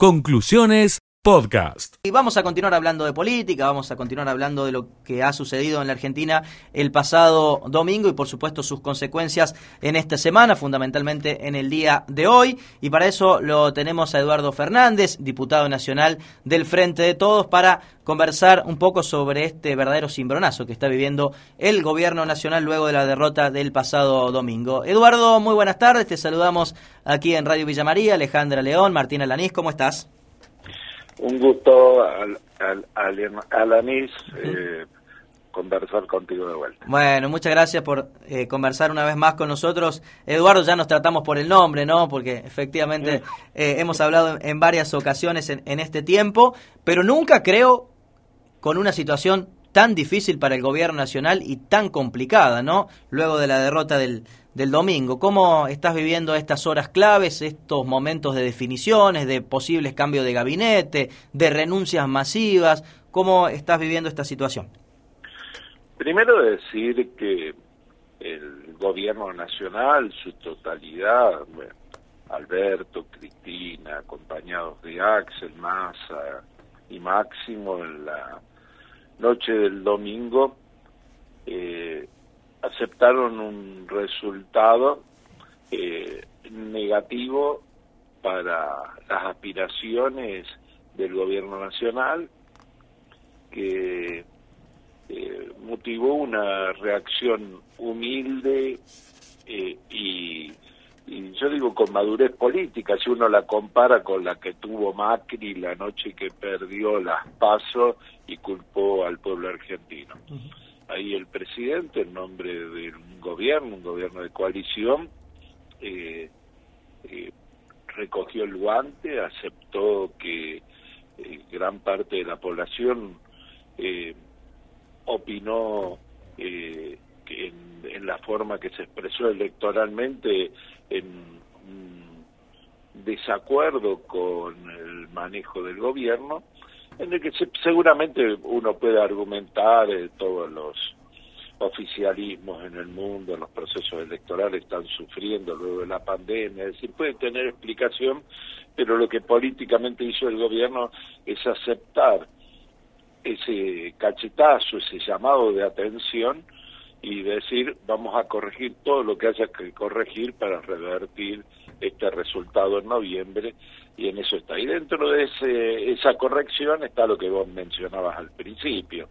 Conclusiones Podcast. Y vamos a continuar hablando de política, vamos a continuar hablando de lo que ha sucedido en la Argentina el pasado domingo y por supuesto sus consecuencias en esta semana, fundamentalmente en el día de hoy. Y para eso lo tenemos a Eduardo Fernández, diputado nacional del Frente de Todos, para conversar un poco sobre este verdadero cimbronazo que está viviendo el gobierno nacional luego de la derrota del pasado domingo. Eduardo, muy buenas tardes, te saludamos aquí en Radio Villa María, Alejandra León, Martina Lanís, ¿cómo estás? Un gusto, al, al, Alanis, eh, conversar contigo de vuelta. Bueno, muchas gracias por eh, conversar una vez más con nosotros. Eduardo, ya nos tratamos por el nombre, ¿no? Porque efectivamente eh, hemos hablado en varias ocasiones en, en este tiempo, pero nunca creo con una situación tan difícil para el gobierno nacional y tan complicada, ¿no? Luego de la derrota del, del domingo. ¿Cómo estás viviendo estas horas claves, estos momentos de definiciones, de posibles cambios de gabinete, de renuncias masivas? ¿Cómo estás viviendo esta situación? Primero decir que el gobierno nacional, su totalidad, Alberto, Cristina, acompañados de Axel, Massa y Máximo en la noche del domingo, eh, aceptaron un resultado eh, negativo para las aspiraciones del gobierno nacional que eh, motivó una reacción humilde eh, y, y, yo digo con madurez política, si uno la compara con la que tuvo Macri la noche que perdió las pasos y culpó al pueblo argentino. Ahí el presidente, en nombre de un gobierno, un gobierno de coalición, eh, eh, recogió el guante, aceptó que eh, gran parte de la población opinó que en, la forma que se expresó electoralmente en desacuerdo con el manejo del gobierno en el que seguramente uno puede argumentar eh, todos los oficialismos en el mundo, los procesos electorales están sufriendo luego de la pandemia, es decir, puede tener explicación, pero lo que políticamente hizo el gobierno es aceptar ese cachetazo, ese llamado de atención y decir vamos a corregir todo lo que haya que corregir para revertir este resultado en noviembre y en eso está. Y dentro de ese, esa corrección está lo que vos mencionabas al principio,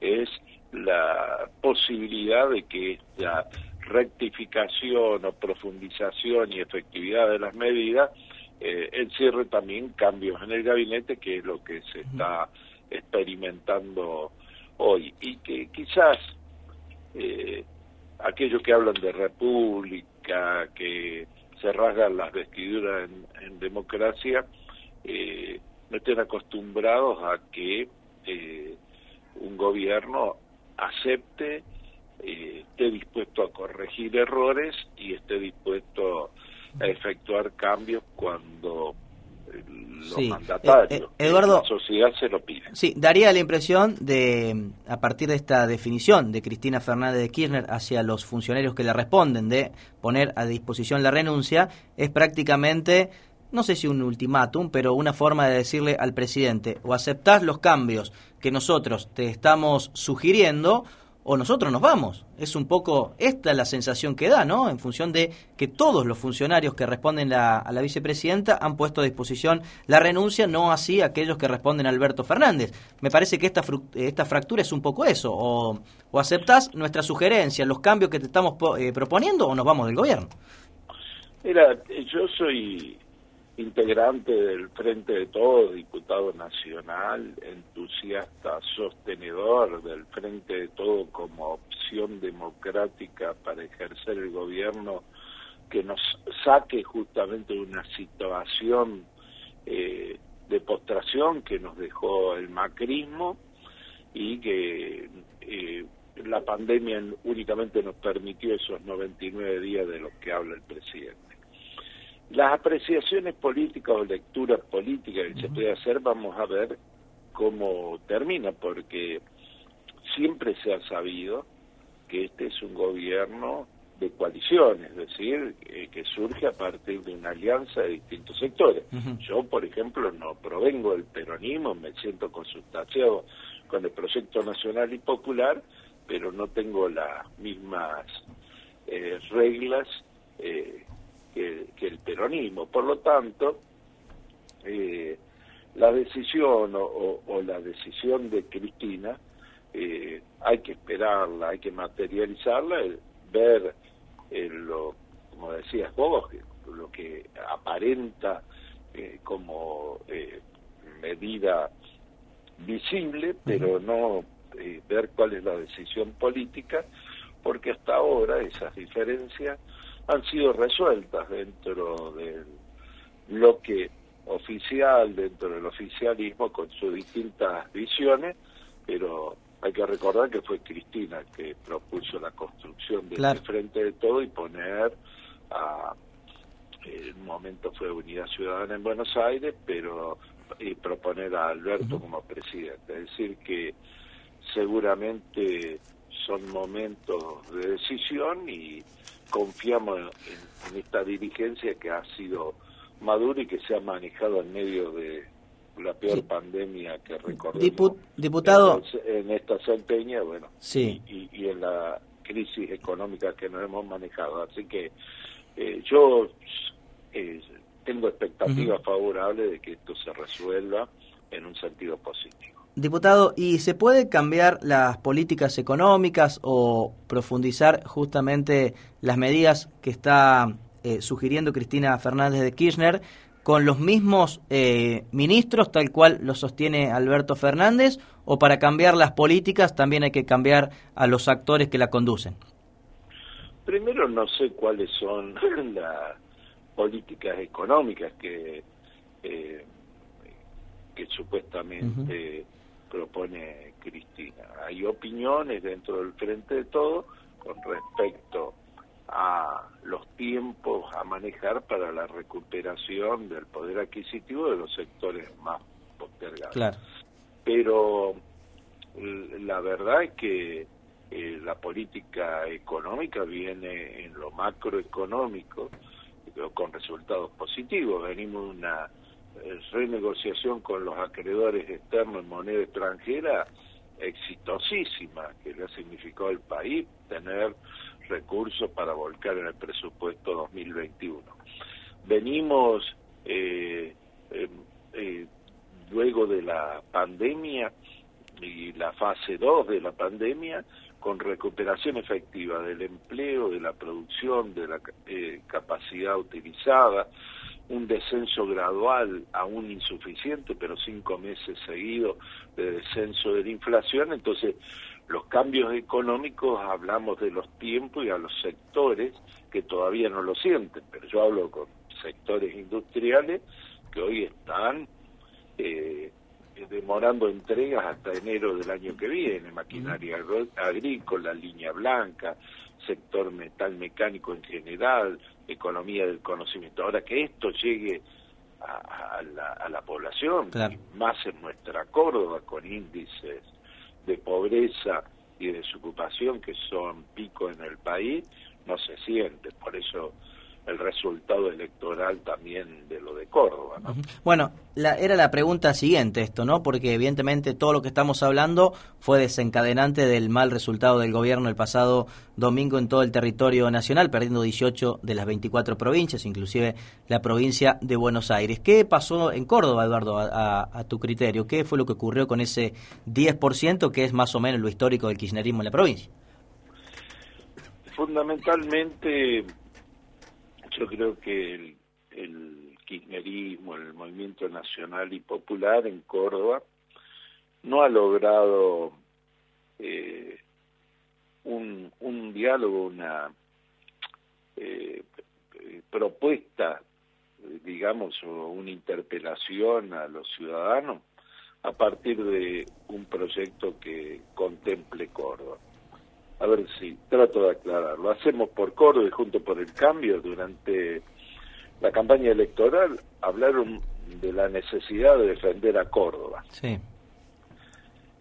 es la posibilidad de que esta rectificación o profundización y efectividad de las medidas eh, encierre también cambios en el gabinete, que es lo que se está experimentando hoy. Y que quizás eh, aquellos que hablan de república, que se rasgan las vestiduras en, democracia, eh, no estén acostumbrados a que eh, un gobierno acepte, eh, esté dispuesto a corregir errores y esté dispuesto a efectuar cambios cuando los sí. mandatarios, eh, eh, Eduardo, la sociedad se lo piden. Sí, daría la impresión de, a partir de esta definición de Cristina Fernández de Kirchner hacia los funcionarios que le responden de poner a disposición la renuncia, es prácticamente, no sé si un ultimátum, pero una forma de decirle al presidente, o aceptás los cambios que nosotros te estamos sugiriendo, o nosotros nos vamos. Es un poco esta la sensación que da, ¿no? En función de que todos los funcionarios que responden a la vicepresidenta han puesto a disposición la renuncia, no así aquellos que responden a Alberto Fernández. Me parece que esta, esta fractura es un poco eso. O, o aceptás nuestra sugerencia, los cambios que te estamos eh, proponiendo, o nos vamos del gobierno. Mira, yo soy integrante del Frente de Todos, diputado nacional, entusiasta, sostenedor del Frente de Todos como opción democrática para ejercer el gobierno que nos saque justamente de una situación eh, de postración que nos dejó el macrismo y que eh, la pandemia únicamente nos permitió esos 99 días de los que habla el presidente. Las apreciaciones políticas o lecturas políticas que se puede hacer, vamos a ver cómo termina, porque siempre se ha sabido que este es un gobierno de coalición, es decir, eh, que surge a partir de una alianza de distintos sectores. Yo, por ejemplo, no provengo del peronismo, me siento consultación con el proyecto nacional y popular, pero no tengo las mismas eh, reglas eh, que, el peronismo. Por lo tanto, la decisión o, o, la decisión de Cristina hay que esperarla, hay que materializarla, ver lo, como decías vos, lo que aparenta eh, como eh, medida visible, pero no eh, ver cuál es la decisión política, porque hasta ahora esas diferencias han sido resueltas dentro del bloque oficial, dentro del oficialismo, con sus distintas visiones, pero hay que recordar que fue Cristina que propuso la construcción del frente de todo y poner a en un momento fue Unidad Ciudadana en Buenos Aires, pero y proponer a Alberto como presidente. Es decir, que seguramente son momentos de decisión y confiamos en esta dirigencia que ha sido madura y que se ha manejado en medio de la peor pandemia que recordemos. Diputado en, esta centeña bueno sí. y, en la crisis económica que nos hemos manejado. Así que eh, yo eh, tengo expectativas favorables de que esto se resuelva en un sentido positivo Diputado, ¿y se puede cambiar las políticas económicas o profundizar justamente las medidas que está eh, sugiriendo Cristina Fernández de Kirchner con los mismos eh, ministros, tal cual lo sostiene Alberto Fernández, o para cambiar las políticas también hay que cambiar a los actores que la conducen? Primero no sé cuáles son las políticas económicas que, eh, que supuestamente propone Cristina. Hay opiniones dentro del Frente de Todo con respecto a los tiempos a manejar para la recuperación del poder adquisitivo de los sectores más postergados. Pero la verdad es que eh, la política económica viene en lo macroeconómico con resultados positivos. Venimos de una renegociación con los acreedores externos en moneda extranjera exitosísima que le ha significado al país tener recursos para volcar en el presupuesto 2021. Venimos eh, em, eh, luego de la pandemia y la fase 2 de la pandemia con recuperación efectiva del empleo, de la producción, de la eh, capacidad utilizada, un descenso gradual, aún insuficiente, pero cinco meses seguidos de descenso de la inflación, entonces los cambios económicos hablamos de los tiempos y a los sectores que todavía no lo sienten, pero yo hablo con sectores industriales que hoy están eh, demorando entregas hasta enero del año que viene, maquinaria agrícola, línea blanca, sector metal mecánico en general, economía del conocimiento. Ahora que esto llegue a, la, población, más en nuestra Córdoba, con índices de pobreza y de desocupación que son pico en el país, no se siente. Por eso el resultado electoral también de lo de Córdoba. Bueno, la, era la pregunta siguiente esto, ¿no? Porque evidentemente todo lo que estamos hablando fue desencadenante del mal resultado del gobierno el pasado domingo en todo el territorio nacional, perdiendo 18 de las 24 provincias, inclusive la provincia de Buenos Aires. ¿Qué pasó en Córdoba, Eduardo, a, a tu criterio? ¿Qué fue lo que ocurrió con ese 10% que es más o menos lo histórico del kirchnerismo en la provincia? Fundamentalmente yo creo que el, el kirchnerismo, el movimiento nacional y popular en Córdoba, no ha logrado eh, un, diálogo, una eh, propuesta, digamos, o una interpelación a los ciudadanos a partir de un proyecto que contemple Córdoba a ver si trato de aclararlo. Hacemos por Córdoba y junto por el cambio durante la campaña electoral hablaron de la necesidad de defender a Córdoba. Sí.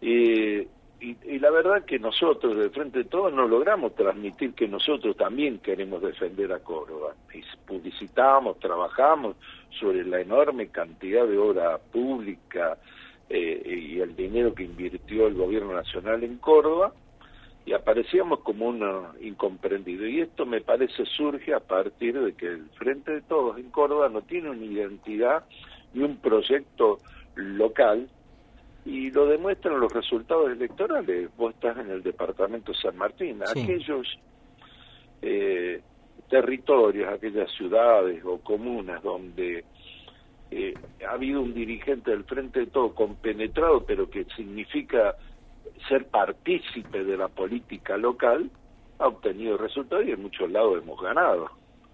Y y, la verdad que nosotros, de frente de todos, no logramos transmitir que nosotros también queremos defender a Córdoba. Y publicitamos, trabajamos sobre la enorme cantidad de obra pública eh, y el dinero que invirtió el gobierno nacional en Córdoba, y aparecíamos como un incomprendido. Y esto me parece surge a partir de que el Frente de Todos en Córdoba no tiene una identidad ni un proyecto local y lo demuestran los resultados electorales. Vos estás en el departamento San Martín, aquellos eh, territorios, aquellas ciudades o comunas donde eh, ha habido un dirigente del Frente de Todo compenetrado, pero que significa ser partícipe de la política local, ha obtenido resultados y en muchos lados hemos ganado,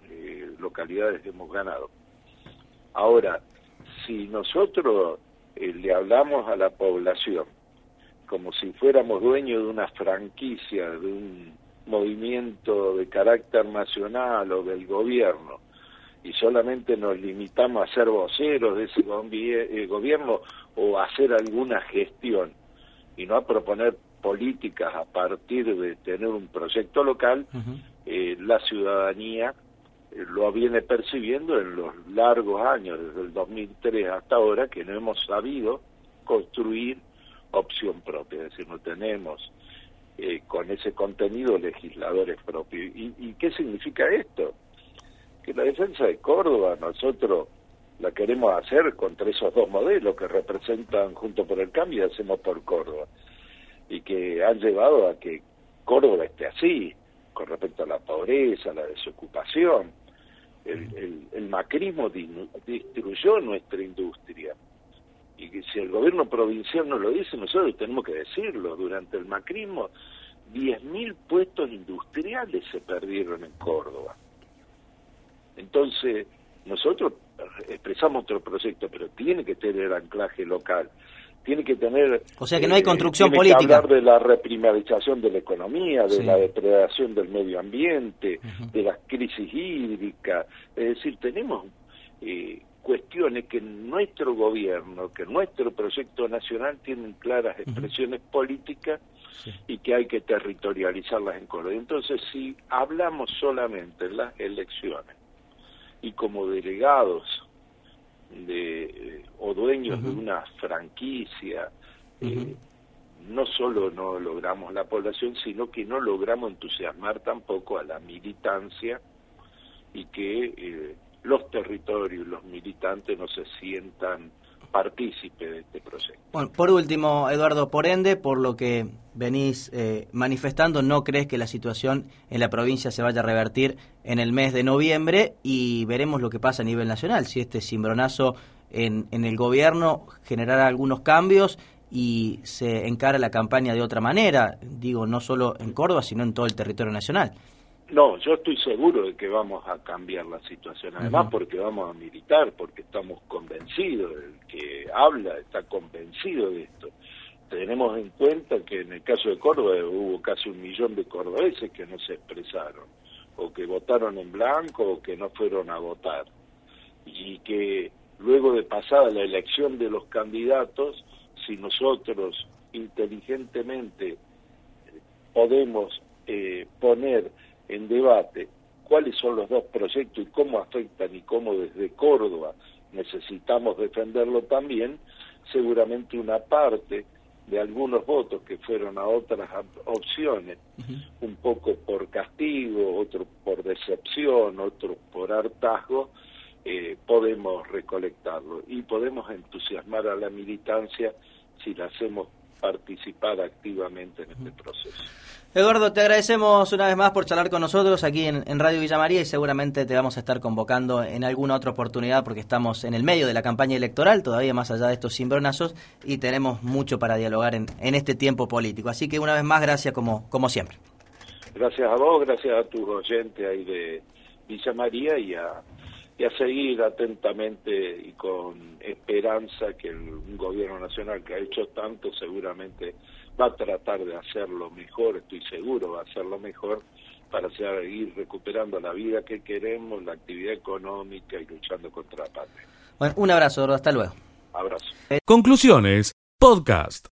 eh, localidades hemos ganado. Ahora, si nosotros eh, le hablamos a la población como si fuéramos dueños de una franquicia, de un movimiento de carácter nacional o del gobierno, y solamente nos limitamos a ser voceros de ese eh, gobierno o a hacer alguna gestión, y no a proponer políticas a partir de tener un proyecto local, eh, la ciudadanía lo viene percibiendo en los largos años, desde el 2003 hasta ahora, que no hemos sabido construir opción propia, es decir, no tenemos eh, con ese contenido legisladores propios. ¿Y, qué significa esto? Que la defensa de Córdoba nosotros la queremos hacer contra esos dos modelos que representan junto por el cambio y hacemos por Córdoba, y que han llevado a que Córdoba esté así, con respecto a la pobreza, la desocupación, el, el, macrismo destruyó nuestra industria. Y que si el gobierno provincial no lo dice, nosotros tenemos que decirlo. Durante el macrismo, 10.000 puestos industriales se perdieron en Córdoba. Entonces, nosotros expresamos otro proyecto, pero tiene que tener anclaje local tiene que tener... O sea que no hay eh, construcción política. Que hablar de la reprimarización de la economía, de la depredación del medio ambiente, de las crisis hídricas. Es decir, tenemos eh, cuestiones que nuestro gobierno, que nuestro proyecto nacional tienen claras expresiones políticas y que hay que territorializarlas en Colombia. Entonces, si hablamos solamente en las elecciones y como delegados de eh, o dueños de una franquicia eh, no solo no logramos la población sino que no logramos entusiasmar tampoco a la militancia y que eh, los territorios los militantes no se sientan partícipe de este proyecto. Bueno, por último, Eduardo, por ende, por lo que venís eh, manifestando, ¿no crees que la situación en la provincia se vaya a revertir en el mes de noviembre y veremos lo que pasa a nivel nacional? Si este cimbronazo en, en el gobierno generará algunos cambios y se encara la campaña de otra manera, digo, no solo en Córdoba, sino en todo el territorio nacional. No, yo estoy seguro de que vamos a cambiar la situación, además porque vamos a militar, porque estamos convencidos, el que habla está convencido de esto. Tenemos en cuenta que en el caso de Córdoba hubo casi un millón de cordobeses que no se expresaron, o que votaron en blanco, o que no fueron a votar, y que luego de pasada la elección de los candidatos, si nosotros inteligentemente podemos eh, poner en debate cuáles son los dos proyectos y cómo afectan y cómo desde Córdoba necesitamos defenderlo también, seguramente una parte de algunos votos que fueron a otras opciones, un poco por castigo, otro por decepción, otro por hartazgo, eh, podemos recolectarlo y podemos entusiasmar a la militancia si la hacemos participar activamente en este proceso. Eduardo, te agradecemos una vez más por charlar con nosotros aquí en, Radio Villa María y seguramente te vamos a estar convocando en alguna otra oportunidad porque estamos en el medio de la campaña electoral, todavía más allá de estos cimbronazos, y tenemos mucho para dialogar en, este tiempo político. Así que una vez más, gracias como, como siempre. Gracias a vos, gracias a tus oyentes ahí de Villa María y a, y a seguir atentamente y con esperanza que el, un gobierno nacional que ha hecho tanto seguramente va a tratar de hacerlo mejor, estoy seguro, va a hacerlo mejor para seguir recuperando la vida que queremos, la actividad económica y luchando contra la patria. Bueno, un abrazo, hasta luego. Abrazo. Conclusiones, podcast.